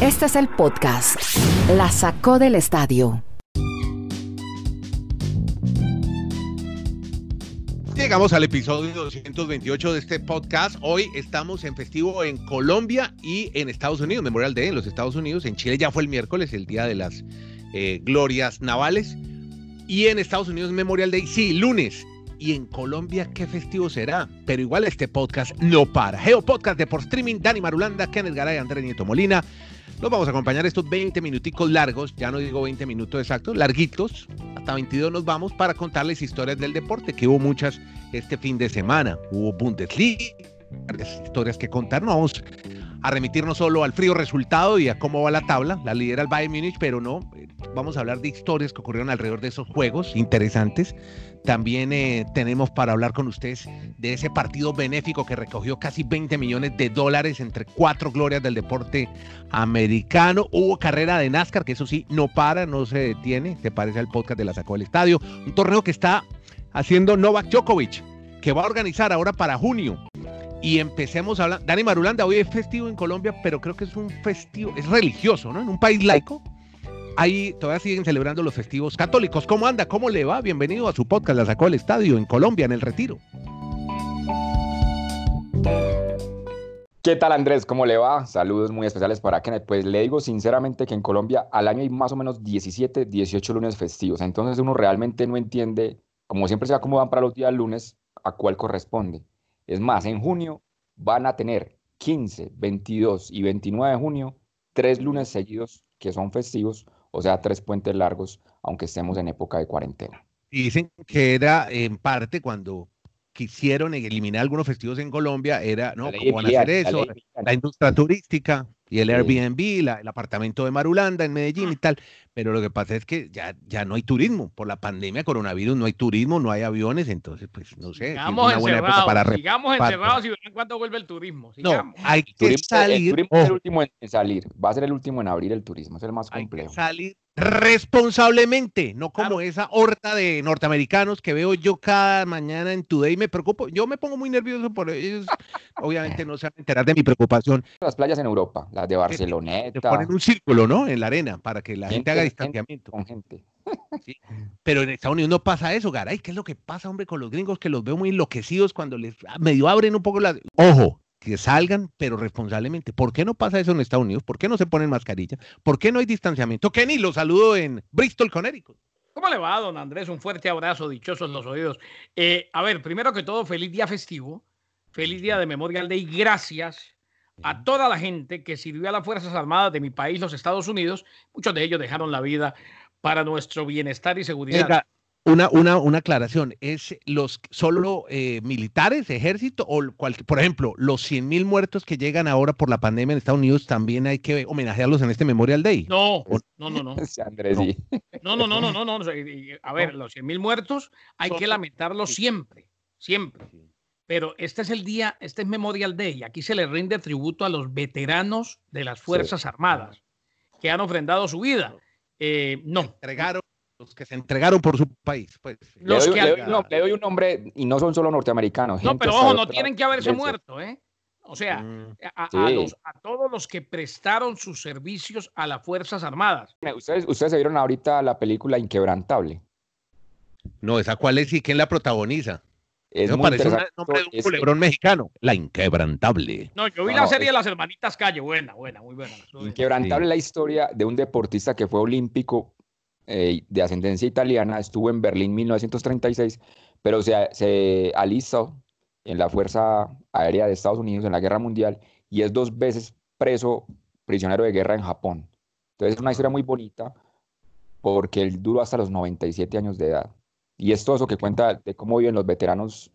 Este es el podcast. La sacó del estadio. Llegamos al episodio 228 de este podcast. Hoy estamos en festivo en Colombia y en Estados Unidos, Memorial Day en los Estados Unidos. En Chile ya fue el miércoles, el día de las eh, glorias navales. Y en Estados Unidos Memorial Day, sí, lunes. Y en Colombia, ¿qué festivo será? Pero igual este podcast no para. Geo Podcast de por streaming, Dani Marulanda, Kenneth Garay, Andrés Nieto Molina. Nos vamos a acompañar estos 20 minuticos largos, ya no digo 20 minutos exactos, larguitos, hasta 22 nos vamos para contarles historias del deporte, que hubo muchas este fin de semana. Hubo Bundesliga, historias que contar, no vamos a remitirnos solo al frío resultado y a cómo va la tabla, la lidera el Bayern Múnich, pero no, vamos a hablar de historias que ocurrieron alrededor de esos juegos interesantes. También eh, tenemos para hablar con ustedes de ese partido benéfico que recogió casi 20 millones de dólares entre cuatro glorias del deporte americano. Hubo carrera de NASCAR, que eso sí, no para, no se detiene. Se parece al podcast de la Sacó del Estadio. Un torneo que está haciendo Novak Djokovic, que va a organizar ahora para junio. Y empecemos a hablar. Dani Marulanda, hoy es festivo en Colombia, pero creo que es un festivo, es religioso, ¿no? En un país laico ahí todavía siguen celebrando los festivos católicos. ¿Cómo anda? ¿Cómo le va? Bienvenido a su podcast, la sacó el estadio en Colombia, en el Retiro. ¿Qué tal Andrés? ¿Cómo le va? Saludos muy especiales para Kenneth. Pues le digo sinceramente que en Colombia al año hay más o menos 17, 18 lunes festivos. Entonces uno realmente no entiende, como siempre se acomodan para los días lunes, a cuál corresponde. Es más, en junio van a tener 15, 22 y 29 de junio tres lunes seguidos que son festivos o sea, tres puentes largos, aunque estemos en época de cuarentena. Dicen que era en parte cuando quisieron eliminar algunos festivos en Colombia, era, ¿no? ¿Cómo van a hacer eso? la industria turística y el Airbnb, el apartamento de Marulanda en Medellín y tal. Pero lo que pasa es que ya, ya no hay turismo. Por la pandemia, coronavirus, no hay turismo, no hay aviones. Entonces, pues no sé. Sigamos encerrados, para sigamos encerrados y verán cuándo vuelve el turismo. No, hay que salir. El turismo es el último en salir. Va a ser el último en abrir el turismo. Es el más complejo. Hay que salir responsablemente, no como esa horta de norteamericanos que veo yo cada mañana en Today. Me preocupo, yo me pongo muy nervioso por ellos. Obviamente no se van a enterar de mi preocupación. Las playas en Europa, las de Barceloneta. ponen un círculo, ¿no? En la arena para que la gente, haga distanciamiento. con gente. Pero en Estados Unidos no pasa eso, Garay. ¿Qué es lo que pasa, hombre, con los gringos que los veo muy enloquecidos cuando les medio abren un poco las. Ojo, que salgan, pero responsablemente. ¿Por qué no pasa eso en Estados Unidos? ¿Por qué no se ponen mascarilla? ¿Por qué no hay distanciamiento? Kenny, lo saludo en Bristol, Connecticut. ¿Cómo le va, don Andrés? Un fuerte abrazo, dichosos los oídos. Eh, a ver, primero que todo, feliz día festivo, feliz día de Memorial Day. Gracias a toda la gente que sirvió a las Fuerzas Armadas de mi país, los Estados Unidos. Muchos de ellos dejaron la vida para nuestro bienestar y seguridad. Una, una, una aclaración, ¿es los solo eh, militares, ejército, o cual, por ejemplo, los 100 mil muertos que llegan ahora por la pandemia en Estados Unidos también hay que homenajearlos en este Memorial Day? No, no, no, no. no. no, no, no, no, no, A ver, los 100 mil muertos hay que lamentarlos siempre, siempre. Pero este es el día, este es Memorial Day, aquí se le rinde tributo a los veteranos de las Fuerzas Armadas que han ofrendado su vida. Eh, no. Entregaron los que se entregaron por su país. Pues. Los le, doy, que... le, doy un nombre y no son solo norteamericanos. No, pero ojo, no tienen que haberse muerto, ¿eh? O sea, mm, a, todos los que prestaron sus servicios a las Fuerzas Armadas. Ustedes, ustedes se vieron ahorita la película Inquebrantable. No, ¿esa cuál es y quién la protagoniza? Es Eso parece un nombre de un culebrón mexicano. La Inquebrantable. No, yo vi la serie de las hermanitas Calle. Buena, buena, muy buena. Inquebrantable la historia de un deportista que fue olímpico eh, de ascendencia italiana, estuvo en Berlín en 1936, pero se, se alistó en la Fuerza Aérea de Estados Unidos en la Guerra Mundial y es dos veces preso, prisionero de guerra en Japón. Entonces es una historia muy bonita porque él duró hasta los 97 años de edad. Y es todo eso que cuenta de cómo viven los veteranos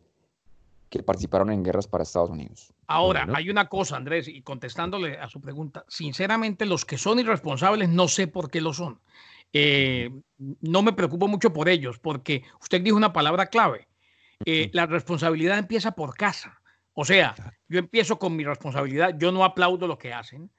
que participaron en guerras para Estados Unidos. Ahora, hay una cosa, Andrés, y contestándole a su pregunta, sinceramente los que son irresponsables no sé por qué lo son. Eh, no me preocupo mucho por ellos, porque usted dijo una palabra clave. Eh, la responsabilidad empieza por casa. O sea, yo empiezo con mi responsabilidad, yo no aplaudo lo que hacen,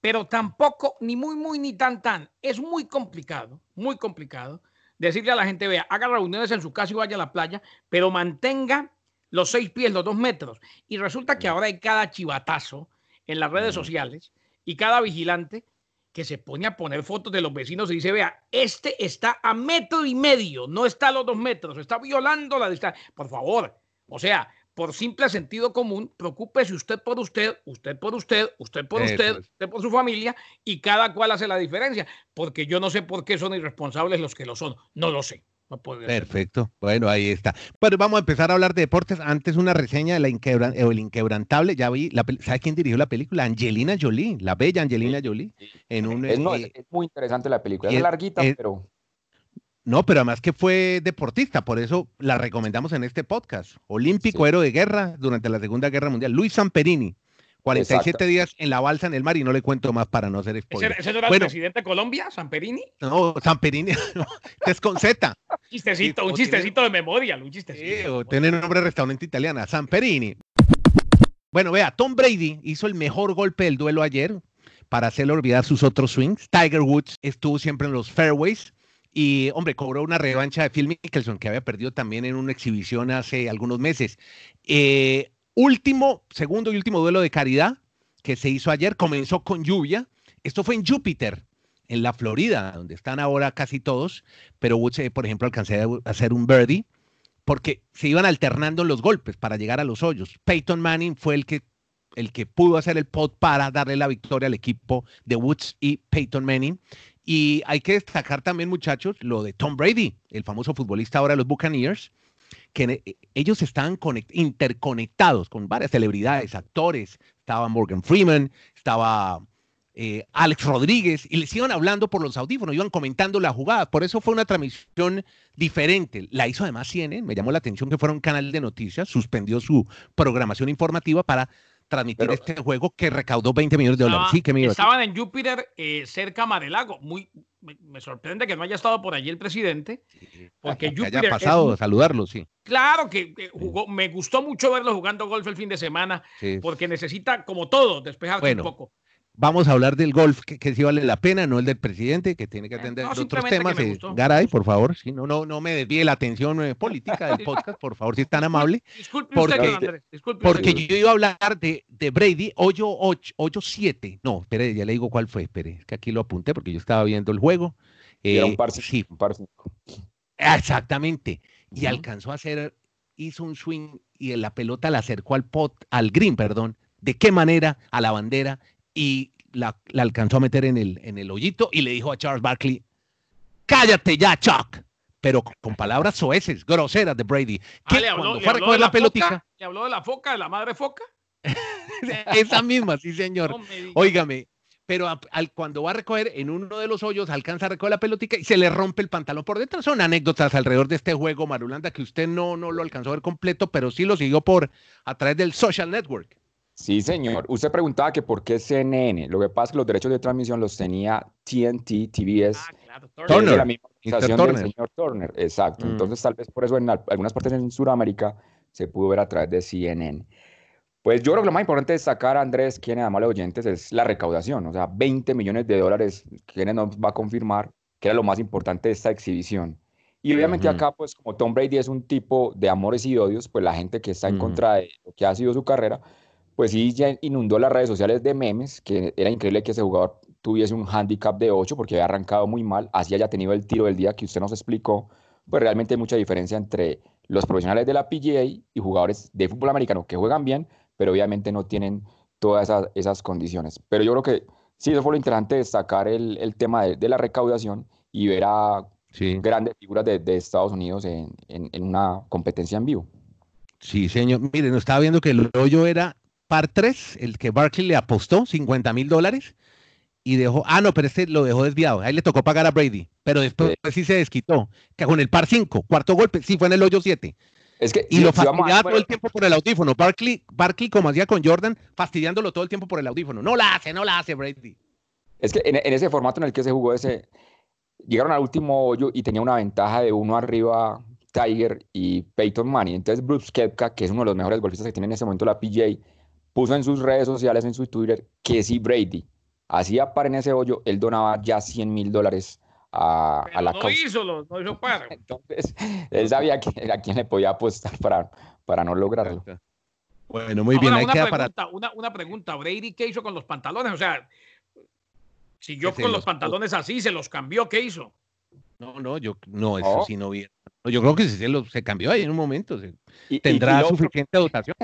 pero tampoco, ni muy, muy, ni tan, tan. Es muy complicado, muy complicado decirle a la gente, vea, haga reuniones en su casa y vaya a la playa, pero mantenga los seis pies, los dos metros. Y resulta que ahora hay cada chivatazo en las redes sociales y cada vigilante que se pone a poner fotos de los vecinos y dice, vea, este está a metro y medio, no está a los dos metros, está violando la distancia. Por favor, o sea, por simple sentido común, preocúpese usted por usted, usted por usted, usted por usted, usted por su familia y cada cual hace la diferencia, porque yo no sé por qué son irresponsables los que lo son, no lo sé. Perfecto. Bueno, ahí está. Bueno, vamos a empezar a hablar de deportes. Antes una reseña de la el inquebrantable. Ya vi, la, ¿sabe quién dirigió la película? Angelina Jolie, la bella Angelina Jolie. En un, es, eh, es, muy interesante la película. Es, larguita, pero... No, pero además que fue deportista, por eso la recomendamos en este podcast. Olímpico, héroe de guerra durante la Segunda Guerra Mundial. Luis Samperini, 47 días en la balsa en el mar y no le cuento más para no hacer spoiler. ¿Ese, no era el presidente de Colombia, Samperini? No, Samperini, no, es con Z. chistecito, un chistecito de memoria, un chistecito. Sí, tiene nombre de restaurante italiana, Samperini. Bueno, vea, Tom Brady hizo el mejor golpe del duelo ayer para hacerle olvidar sus otros swings. Tiger Woods estuvo siempre en los fairways y, hombre, cobró una revancha de Phil Mickelson, que había perdido también en una exhibición hace algunos meses. Eh, último, segundo y último duelo de caridad que se hizo ayer, comenzó con lluvia. Esto fue en Júpiter, en la Florida, donde están ahora casi todos, pero Woods, eh, por ejemplo, alcancé a hacer un birdie porque se iban alternando los golpes para llegar a los hoyos. Peyton Manning fue el que, el que pudo hacer el pot para darle la victoria al equipo de Woods y Peyton Manning. Y hay que destacar también, muchachos, lo de Tom Brady, el famoso futbolista ahora de los Buccaneers, que eh, ellos estaban interconectados con varias celebridades, actores, estaba Morgan Freeman, estaba eh, Alex Rodríguez, y les iban hablando por los audífonos, iban comentando la jugada. Por eso fue una transmisión diferente. La hizo además CNN, me llamó la atención que fuera un canal de noticias, suspendió su programación informativa para transmitir este juego que recaudó 20 millones de dólares. sí, estaban en Júpiter, eh, cerca a Lago. Muy, me, sorprende que no haya estado por allí el presidente, porque que Júpiter haya pasado a saludarlo, sí. Claro que, jugó, me gustó mucho verlo jugando golf el fin de semana, porque necesita, como todo, despejarse un poco. Vamos a hablar del golf, que, sí vale la pena, no el del presidente, que tiene que eh, atender otros temas. Eh, Garay, por favor, si no, no, no me desvíe la atención eh, política del podcast, por favor, si es tan amable. Disculpe porque, usted, Andrés, disculpe porque yo iba a hablar de, de Brady, hoyo 8, 7. No, espere, ya le digo cuál fue, espere, es que aquí lo apunté porque yo estaba viendo el juego. Era un par sí. un par Exactamente. Y alcanzó a hacer, hizo un swing y la pelota la acercó al pot, al green, perdón. ¿De qué manera? A la bandera y la, alcanzó a meter en el, en el hoyito y le dijo a Charles Barkley, cállate ya, Chuck. Pero con palabras soeces, groseras de Brady. Que ah, cuando fue a recoger la, pelotita. ¿Le habló de la foca, de la madre foca? Esa misma, sí, señor. Óigame, pero al, cuando va a recoger en uno de los hoyos, alcanza a recoger la pelotita y se le rompe el pantalón por detrás. Son anécdotas alrededor de este juego, Marulanda, que usted no, no lo alcanzó a ver completo, pero sí lo siguió por a través del social network. Sí, señor. Usted preguntaba que por qué CNN. Lo que pasa es que los derechos de transmisión los tenía TNT, TBS. Ah, claro, Turner. La misma organización del señor Turner. Exacto. Mm. Entonces, tal vez por eso en algunas partes en Sudamérica se pudo ver a través de CNN. Pues yo creo que lo más importante de destacar, Andrés, quien es de oyentes, es la recaudación. O sea, 20 millones de dólares, quienes nos va a confirmar que era lo más importante de esta exhibición. Y obviamente acá, pues como Tom Brady es un tipo de amores y odios, pues la gente que está en contra de lo que ha sido su carrera, pues sí ya inundó las redes sociales de memes, que era increíble que ese jugador tuviese un handicap de 8 porque había arrancado muy mal, así haya tenido el tiro del día que usted nos explicó, pues realmente hay mucha diferencia entre los profesionales de la PGA y jugadores de fútbol americano que juegan bien, pero obviamente no tienen todas esas, condiciones. Pero yo creo que sí, eso fue lo interesante destacar el, el tema de, la recaudación y ver a grandes figuras de, de Estados Unidos en, en, en, una competencia en vivo. Sí, señor. Miren, estaba viendo que el hoyo era par 3, el que Barkley le apostó 50 mil dólares y dejó, ah, no, pero este lo dejó desviado, ahí le tocó pagar a Brady, pero después sí, se desquitó, que con el par 5, cuarto golpe, sí fue en el hoyo 7. Es que, y lo fastidiaba todo el tiempo por el audífono. Barkley, Barkley, como hacía con Jordan, fastidiándolo todo el tiempo por el audífono. No la hace, no la hace Brady. Es que en, ese formato en el que se jugó ese, llegaron al último hoyo y tenía una ventaja de uno arriba Tiger y Peyton Manning. Entonces Bruce Kepka, que es uno de los mejores golfistas que tiene en ese momento la PGA, puso en sus redes sociales, en su Twitter, que si Brady hacía par en ese hoyo, él donaba ya 100 mil dólares a, la no Hizo, no hizo par. Entonces, él sabía a quién le podía apostar para, para no lograrlo. Bueno, muy bien. una, pregunta, una, una, pregunta, Brady, ¿qué hizo con los pantalones? O sea, Siguió con los pantalones así, se los cambió, ¿qué hizo? No, no, yo no, eso sí no vi. Yo creo que se, se cambió ahí en un momento. tendrá suficiente dotación.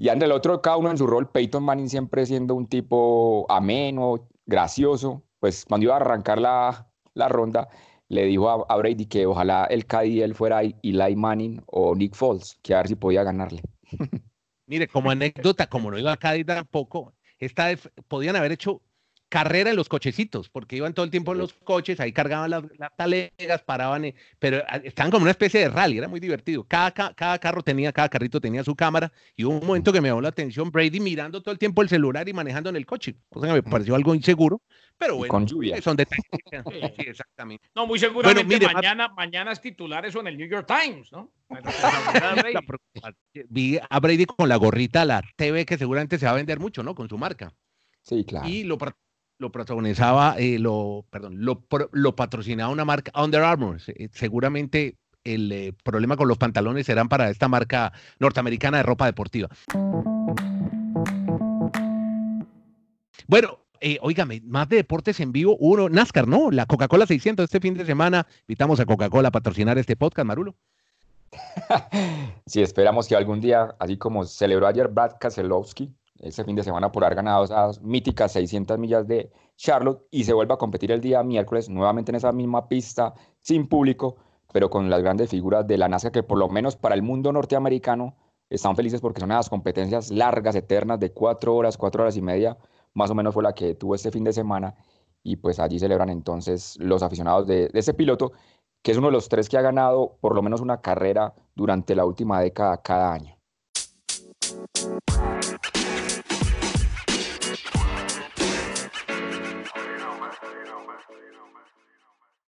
Y ante el otro, cada uno en su rol, Peyton Manning siempre siendo un tipo ameno, gracioso. Pues cuando iba a arrancar la, la ronda, le dijo a, Brady que ojalá el KD él fuera Eli Manning o Nick Foles, que a ver si podía ganarle. Mire, como anécdota, como no iba a KD tampoco, esta podían haber hecho carrera en los cochecitos, porque iban todo el tiempo en los coches, ahí cargaban las, talegas, paraban, pero ah, estaban como una especie de rally, era muy divertido. Cada, cada, carro tenía, cada carrito tenía su cámara, y hubo un momento que me llamó la atención Brady mirando todo el tiempo el celular y manejando en el coche, cosa que me pareció algo inseguro, pero bueno, con lluvia. son detalles. sí, exactamente. No, muy seguramente mañana, mañana es titular eso en el New York Times, ¿no? Vi a Brady con la gorrita, la TV, que seguramente se va a vender mucho, ¿no? Con su marca. Sí, claro. Y lo lo protagonizaba, eh, lo, perdón, lo, lo, patrocinaba una marca Under Armour. seguramente el eh, problema con los pantalones serán para esta marca norteamericana de ropa deportiva. Bueno, eh, más de deportes en vivo, uno, NASCAR, ¿no? La Coca-Cola 600 este fin de semana. Invitamos a Coca-Cola a patrocinar este podcast, Marulo. sí, esperamos que algún día, así como celebró ayer Brad Keselowski, ese fin de semana por haber ganado esas míticas 600 millas de Charlotte y se vuelve a competir el día miércoles nuevamente en esa misma pista sin público, pero con las grandes figuras de la NASA que por lo menos para el mundo norteamericano están felices porque son unas competencias largas, eternas, de cuatro horas, cuatro horas y media, más o menos fue la que tuvo este fin de semana y pues allí celebran entonces los aficionados de, de ese piloto, que es uno de los tres que ha ganado por lo menos una carrera durante la última década cada año.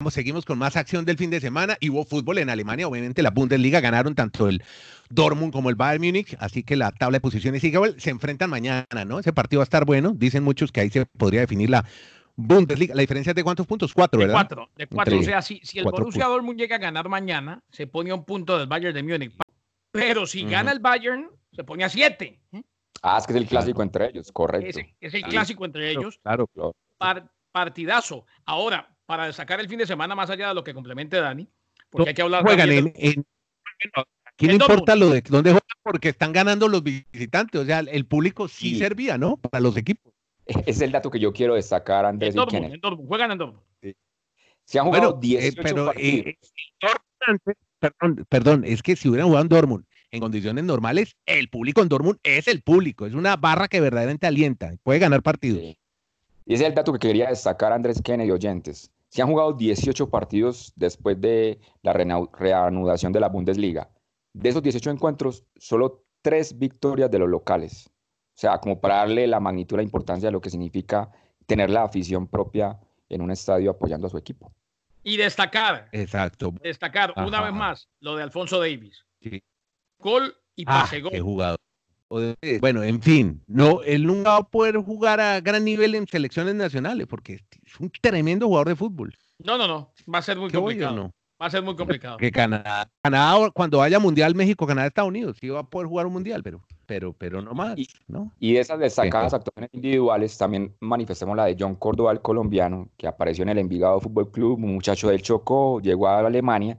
Seguimos con más acción del fin de semana y hubo fútbol en Alemania. Obviamente la Bundesliga ganaron tanto el Dortmund como el Bayern Múnich, así que la tabla de posiciones sigue. Se enfrentan mañana, ¿no? Ese partido va a estar bueno. Dicen muchos que ahí se podría definir la Bundesliga. La diferencia es de cuántos puntos? Cuatro, ¿verdad? De cuatro. De cuatro. o sea, si, el Borussia Dortmund llega a ganar mañana, se pone a un punto del Bayern de Múnich. Pero si gana el Bayern, se pone a siete. ¿eh? Ah, es que es el clásico entre ellos, correcto. Es, el clásico entre ellos. Claro, claro. partidazo. Ahora, para destacar el fin de semana más allá de lo que complemente Dani, porque hay que hablar juegan en, aquí no importa lo de dónde juegan porque están ganando los visitantes, o sea, el público sí, servía, ¿no? Para los equipos. Es el dato que yo quiero destacar, Andrés. En Dortmund, en Dortmund, juegan en Dortmund. Sí. Se han jugado 18 eh, pero, eh, perdón, perdón, es que si hubieran jugado en Dortmund en condiciones normales, el público en Dortmund es el público, es una barra que verdaderamente alienta, puede ganar partidos. Y ese es el dato que quería destacar, Andrés Kennedy, oyentes. Se han jugado 18 partidos después de la reanudación de la Bundesliga. De esos 18 encuentros, solo tres victorias de los locales. O sea, como para darle la magnitud, la importancia de lo que significa tener la afición propia en un estadio apoyando a su equipo. Y destacar. Exacto. Destacar una vez más lo de Alfonso Davis. Sí. Gol y ah, pase gol. Qué jugador. Bueno, en fin, no, él nunca va a poder jugar a gran nivel en selecciones nacionales porque es un tremendo jugador de fútbol. No, no, no, va a ser muy complicado. Va a ser muy complicado. Que Canadá, Canadá, cuando vaya Mundial México, Canadá, Estados Unidos, sí va a poder jugar un Mundial, pero, pero, pero no más, y, ¿no? Y de esas destacadas actuaciones individuales, también manifestemos la de John Córdoba, el colombiano, que apareció en el Envigado Fútbol Club, un muchacho del Chocó, llegó a Alemania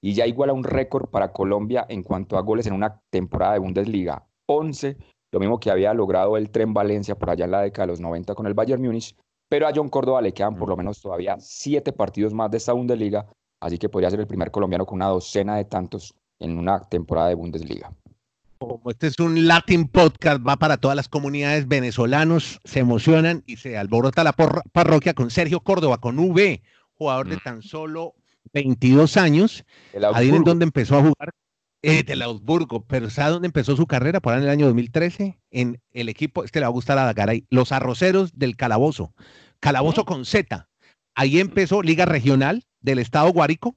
y ya iguala un récord para Colombia en cuanto a goles en una temporada de Bundesliga. 11, lo mismo que había logrado el Tren Valencia por allá en la década de los 90 con el Bayern Múnich, pero a John Córdoba le quedan por lo menos todavía siete partidos más de esta Bundesliga, así que podría ser el primer colombiano con una docena de tantos en una temporada de Bundesliga. Como este es un Latin podcast, va para todas las comunidades venezolanos, se emocionan y se alborota la parroquia con Sergio Córdoba, con V, jugador de tan solo 22 años. Ahí en donde empezó a jugar eh, de Augsburgo, pero ¿sabe dónde empezó su carrera? Por ahí en el año 2013, en el equipo, este le va a gustar a Dagaray, los arroceros del Calabozo, Calabozo con Z. Ahí empezó Liga Regional del Estado Guárico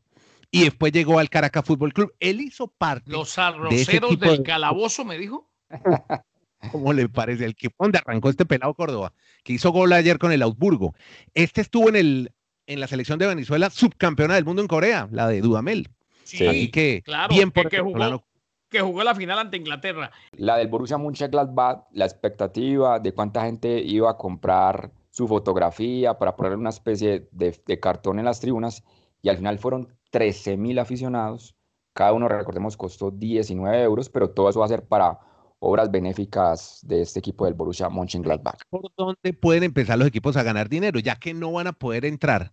y después llegó al Caracas Fútbol Club. Él hizo parte. Los arroceros del Calabozo, me dijo. ¿Cómo le parece? El equipo donde arrancó este pelado Córdoba, que hizo gol ayer con el Augsburgo. Este estuvo en, el, en la selección de Venezuela, subcampeona del mundo en Corea, la de Dudamel. Sí, que claro, bien por que, jugó, que jugó la final ante Inglaterra. La del Borussia Mönchengladbach, la expectativa de cuánta gente iba a comprar su fotografía, para poner una especie de, de cartón en las tribunas, y al final fueron 13 mil aficionados. Cada uno, recordemos, costó 19 euros, pero todo eso va a ser para obras benéficas de este equipo del Borussia Mönchengladbach. ¿Por dónde pueden empezar los equipos a ganar dinero? Ya que no van a poder entrar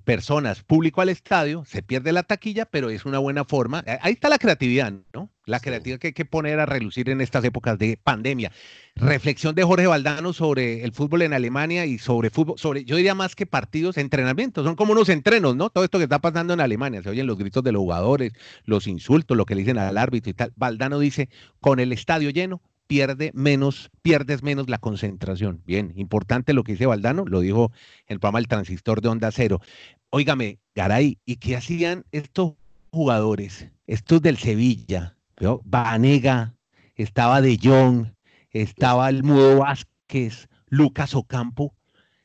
personas, público al estadio, se pierde la taquilla, pero es una buena forma. Ahí está la creatividad, ¿no? La creatividad que hay que poner a relucir en estas épocas de pandemia. Reflexión de Jorge Valdano sobre el fútbol en Alemania y sobre fútbol, sobre, yo diría más que partidos, entrenamientos, son como unos entrenos, ¿no? Todo esto que está pasando en Alemania, se oyen los gritos de los jugadores, los insultos, lo que le dicen al árbitro y tal. Valdano dice, con el estadio lleno, pierde menos, pierdes menos la concentración. Bien, importante lo que dice Valdano, lo dijo el programa El Transistor de Onda Cero. Óigame, Garay, ¿y qué hacían estos jugadores, estos del Sevilla? ¿Veo? Vanega, estaba De Jong, estaba el Mudo Vázquez, Lucas Ocampo,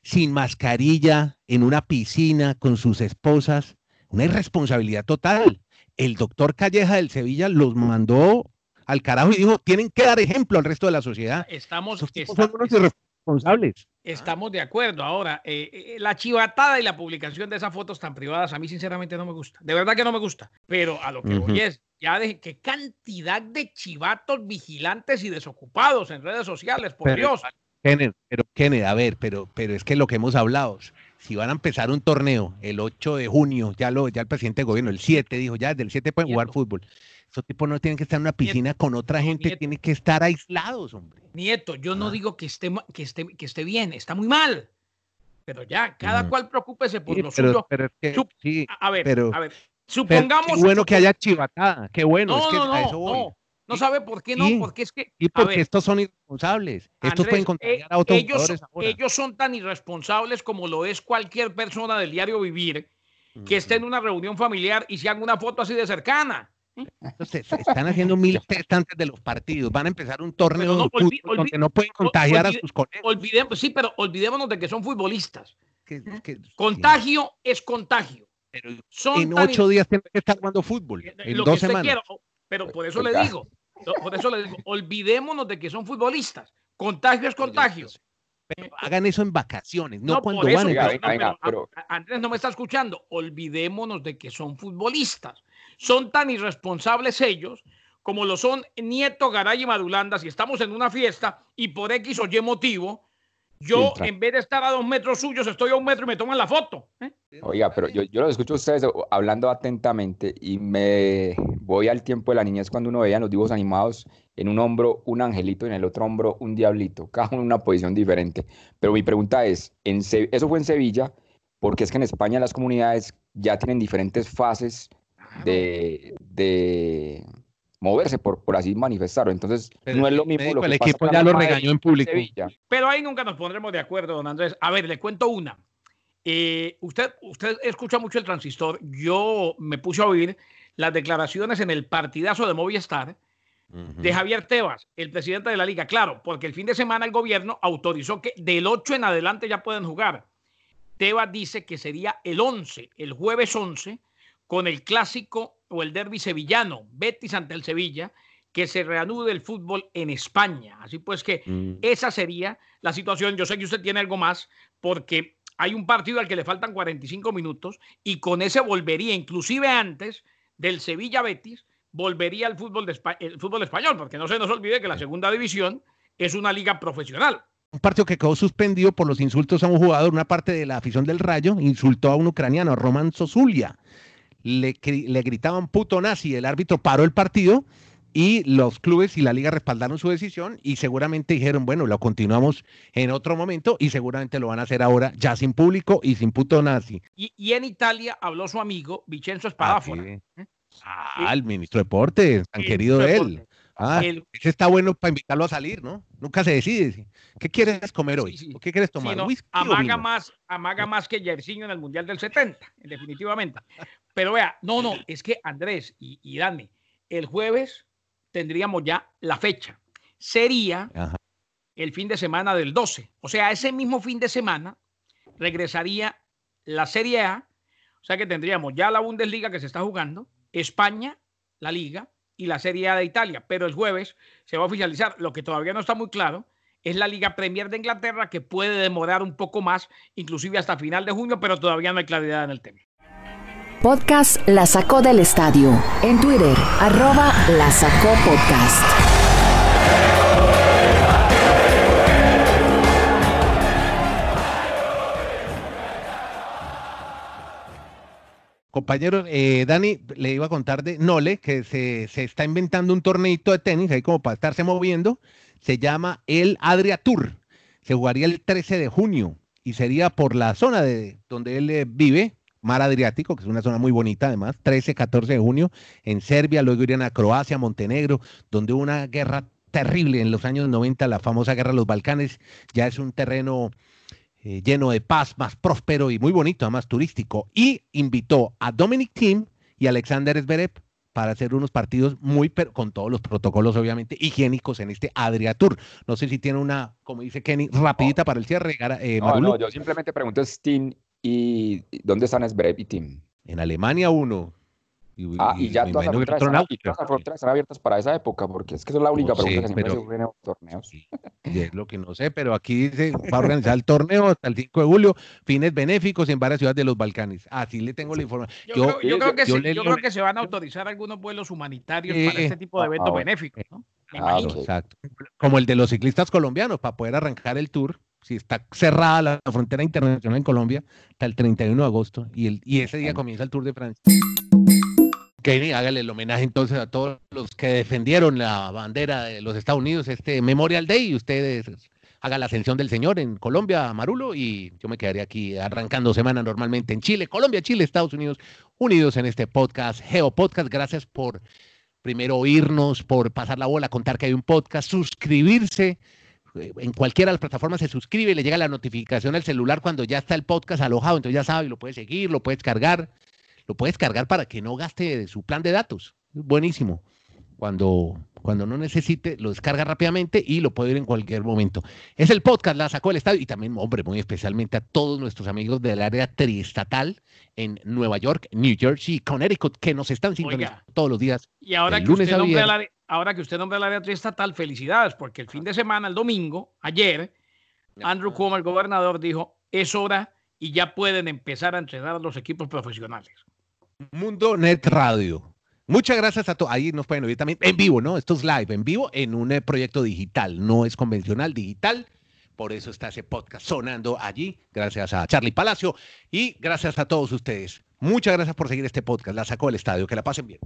sin mascarilla, en una piscina con sus esposas. Una irresponsabilidad total. El doctor Calleja del Sevilla los mandó al carajo y dijo, tienen que dar ejemplo al resto de la sociedad. Estamos, son unos irresponsables. Estamos de acuerdo. Ahora, eh, eh, la chivatada y la publicación de esas fotos tan privadas a mí sinceramente no me gusta. De verdad que no me gusta. Pero a lo que voy es, ya de qué cantidad de chivatos vigilantes y desocupados en redes sociales, por Dios. Kenneth, pero Kenneth, a ver, pero, pero es que lo que hemos hablado, si van a empezar un torneo el 8 de junio, ya lo, ya el presidente de gobierno, el 7 dijo, ya desde el 7 pueden jugar fútbol. Esos tipos no tienen que estar en una piscina con otra gente, tienen que estar aislados, hombre. Nieto, yo no ah. digo que esté, que, esté, que esté bien, está muy mal. Pero ya, cada mm. cual preocúpese por lo suyo. Pero es que, sí, a ver, pero, a ver, supongamos. qué bueno que haya chivatada, qué bueno, es que no, a eso voy. No, no sabe por qué no, porque es que. Y porque estos son irresponsables. estos pueden contagiar a otros ellos, ellos son tan irresponsables como lo es cualquier persona del diario vivir que esté en una reunión familiar y se haga una foto así de cercana. Entonces, están haciendo mil test antes de los partidos. Van a empezar un torneo no, donde no pueden contagiar a sus colegas. Olvidemos, sí, pero olvidémonos de que son futbolistas. contagio es contagio. Pero en ocho días tienen que estar jugando fútbol. En dos semanas. pero por eso le digo, por eso le digo, olvidémonos de que son futbolistas. Contagio es contagio. Pero hagan eso en vacaciones, no, cuando van. Andrés no me está escuchando. Olvidémonos de que son futbolistas son tan irresponsables ellos como lo son Nieto, Garay y Madulanda. Si estamos en una fiesta y por X o Y motivo, yo en vez de estar a dos metros suyos, estoy a un metro y me toman la foto. ¿eh? Oiga, pero yo, yo lo escucho a ustedes hablando atentamente y me voy al tiempo de la niñez cuando uno veía en los dibujos animados en un hombro un angelito y en el otro hombro un diablito, cada uno en una posición diferente. Pero mi pregunta es, en, eso fue en Sevilla, porque es que en España las comunidades ya tienen diferentes fases de, moverse, por, por así manifestarlo. Entonces, no es lo mismo lo que El equipo ya lo regañó en público. Pero ahí nunca nos pondremos de acuerdo, don Andrés. A ver, le cuento una. Eh, usted, usted escucha mucho el transistor. Yo me puse a oír las declaraciones en el partidazo de Movistar de Javier Tebas, el presidente de la liga. Claro, porque el fin de semana el gobierno autorizó que del 8 en adelante ya pueden jugar. Tebas dice que sería el 11, el jueves 11, con el clásico o el derby sevillano, Betis ante el Sevilla, que se reanude el fútbol en España. Así pues que mm. esa sería la situación. Yo sé que usted tiene algo más porque hay un partido al que le faltan 45 minutos y con ese volvería, inclusive antes del Sevilla Betis, volvería al fútbol, de el fútbol español, porque no se nos olvide que la segunda división es una liga profesional. Un partido que quedó suspendido por los insultos a un jugador, una parte de la afición del Rayo insultó a un ucraniano, a Roman Sosulia le, gritaban puto nazi, el árbitro paró el partido y los clubes y la liga respaldaron su decisión y seguramente dijeron, bueno, lo continuamos en otro momento y seguramente lo van a hacer ahora ya sin público y sin puto nazi. Y, en Italia habló su amigo Vincenzo Espadafora. Ah, ah el ministro de Deportes, tan querido de él. Ah, ese está bueno para invitarlo a salir, ¿no? Nunca se decide. ¿Qué quieres comer hoy? ¿Qué quieres tomar? amaga, más, amaga más que Jairzinho en el Mundial del 70, definitivamente. Pero vea, no, no, es que Andrés y, y Dani, el jueves tendríamos ya la fecha. Sería el fin de semana del 12. O sea, ese mismo fin de semana regresaría la Serie A. O sea que tendríamos ya la Bundesliga que se está jugando, España, la Liga y la Serie A de Italia. Pero el jueves se va a oficializar. Lo que todavía no está muy claro es la Liga Premier de Inglaterra que puede demorar un poco más, inclusive hasta final de junio, pero todavía no hay claridad en el tema. Podcast La Sacó del Estadio. En Twitter, arroba La Sacó Podcast. Compañero, eh, Dani, le iba a contar de Nole, que se, se, está inventando un torneito de tenis, ahí como para estarse moviendo, se llama el Adria Tour. Se jugaría el 13 de junio y sería por la zona de donde él eh, vive, Mar Adriático, que es una zona muy bonita además, 13, 14 de junio, en Serbia, luego irían a Croacia, Montenegro, donde hubo una guerra terrible en los años 90, la famosa guerra de los Balcanes, ya es un terreno eh, lleno de paz, más próspero y muy bonito, además turístico, y invitó a Dominic Thiem y Alexander Zverev para hacer unos partidos muy, pero con todos los protocolos obviamente higiénicos en este Adria Tour. No sé si tiene una, como dice Kenny, rapidita para el cierre. Eh, no, no, yo simplemente pregunto, Steam, ¿y dónde están y Team? En Alemania uno, y, ah, y, ya todas las fronteras, están, abiertas para esa época, porque es que es la única pregunta que siempre se juega en los torneos. y es lo que no sé, pero aquí dice, va a organizar el torneo hasta el 5 de julio, fines benéficos en varias ciudades de los Balcanes. Así le tengo la información. Yo, creo, que, yo creo que se van a autorizar algunos vuelos humanitarios para este tipo de eventos benéficos, ¿no? exacto. Como el de los ciclistas colombianos, para poder arrancar el tour si está cerrada la frontera internacional en Colombia hasta el 31 de agosto y, el, y ese día comienza el Tour de Francia. Kenny, hágale el homenaje entonces a todos los que defendieron la bandera de los Estados Unidos, este Memorial Day, y ustedes hagan la ascensión del Señor en Colombia, Marulo, y yo me quedaré aquí arrancando semana normalmente en Chile, Colombia, Chile, Estados Unidos, unidos en este podcast, Geo Podcast. Gracias por primero oírnos, por pasar la bola, contar que hay un podcast, suscribirse. En cualquiera de las plataformas se suscribe y le llega la notificación al celular cuando ya está el podcast alojado, entonces ya sabe, lo puede seguir, lo puedes cargar lo puedes cargar para que no gaste su plan de datos. Buenísimo. Cuando, cuando no necesite, lo descarga rápidamente y lo puede ver en cualquier momento. Es el podcast, la sacó el estadio y también, hombre, muy especialmente a todos nuestros amigos del área triestatal en Nueva York, New Jersey y Connecticut que nos están sintonizando todos los días. Y ahora que, usted nombra el área, ahora que usted nombra el área triestatal, felicidades, porque el fin de semana, el domingo, ayer, Andrew Cuomo, el gobernador, dijo, es hora y ya pueden empezar a entrenar a los equipos profesionales. Mundo Net Radio. Muchas gracias a todos. Ahí nos pueden oír también en vivo, ¿no? Esto es live, en vivo, en un eh, proyecto digital. No es convencional, digital. Por eso está ese podcast sonando allí. Gracias a Charlie Palacio y gracias a todos ustedes. Muchas gracias por seguir este podcast. La sacó el estadio. Que la pasen bien.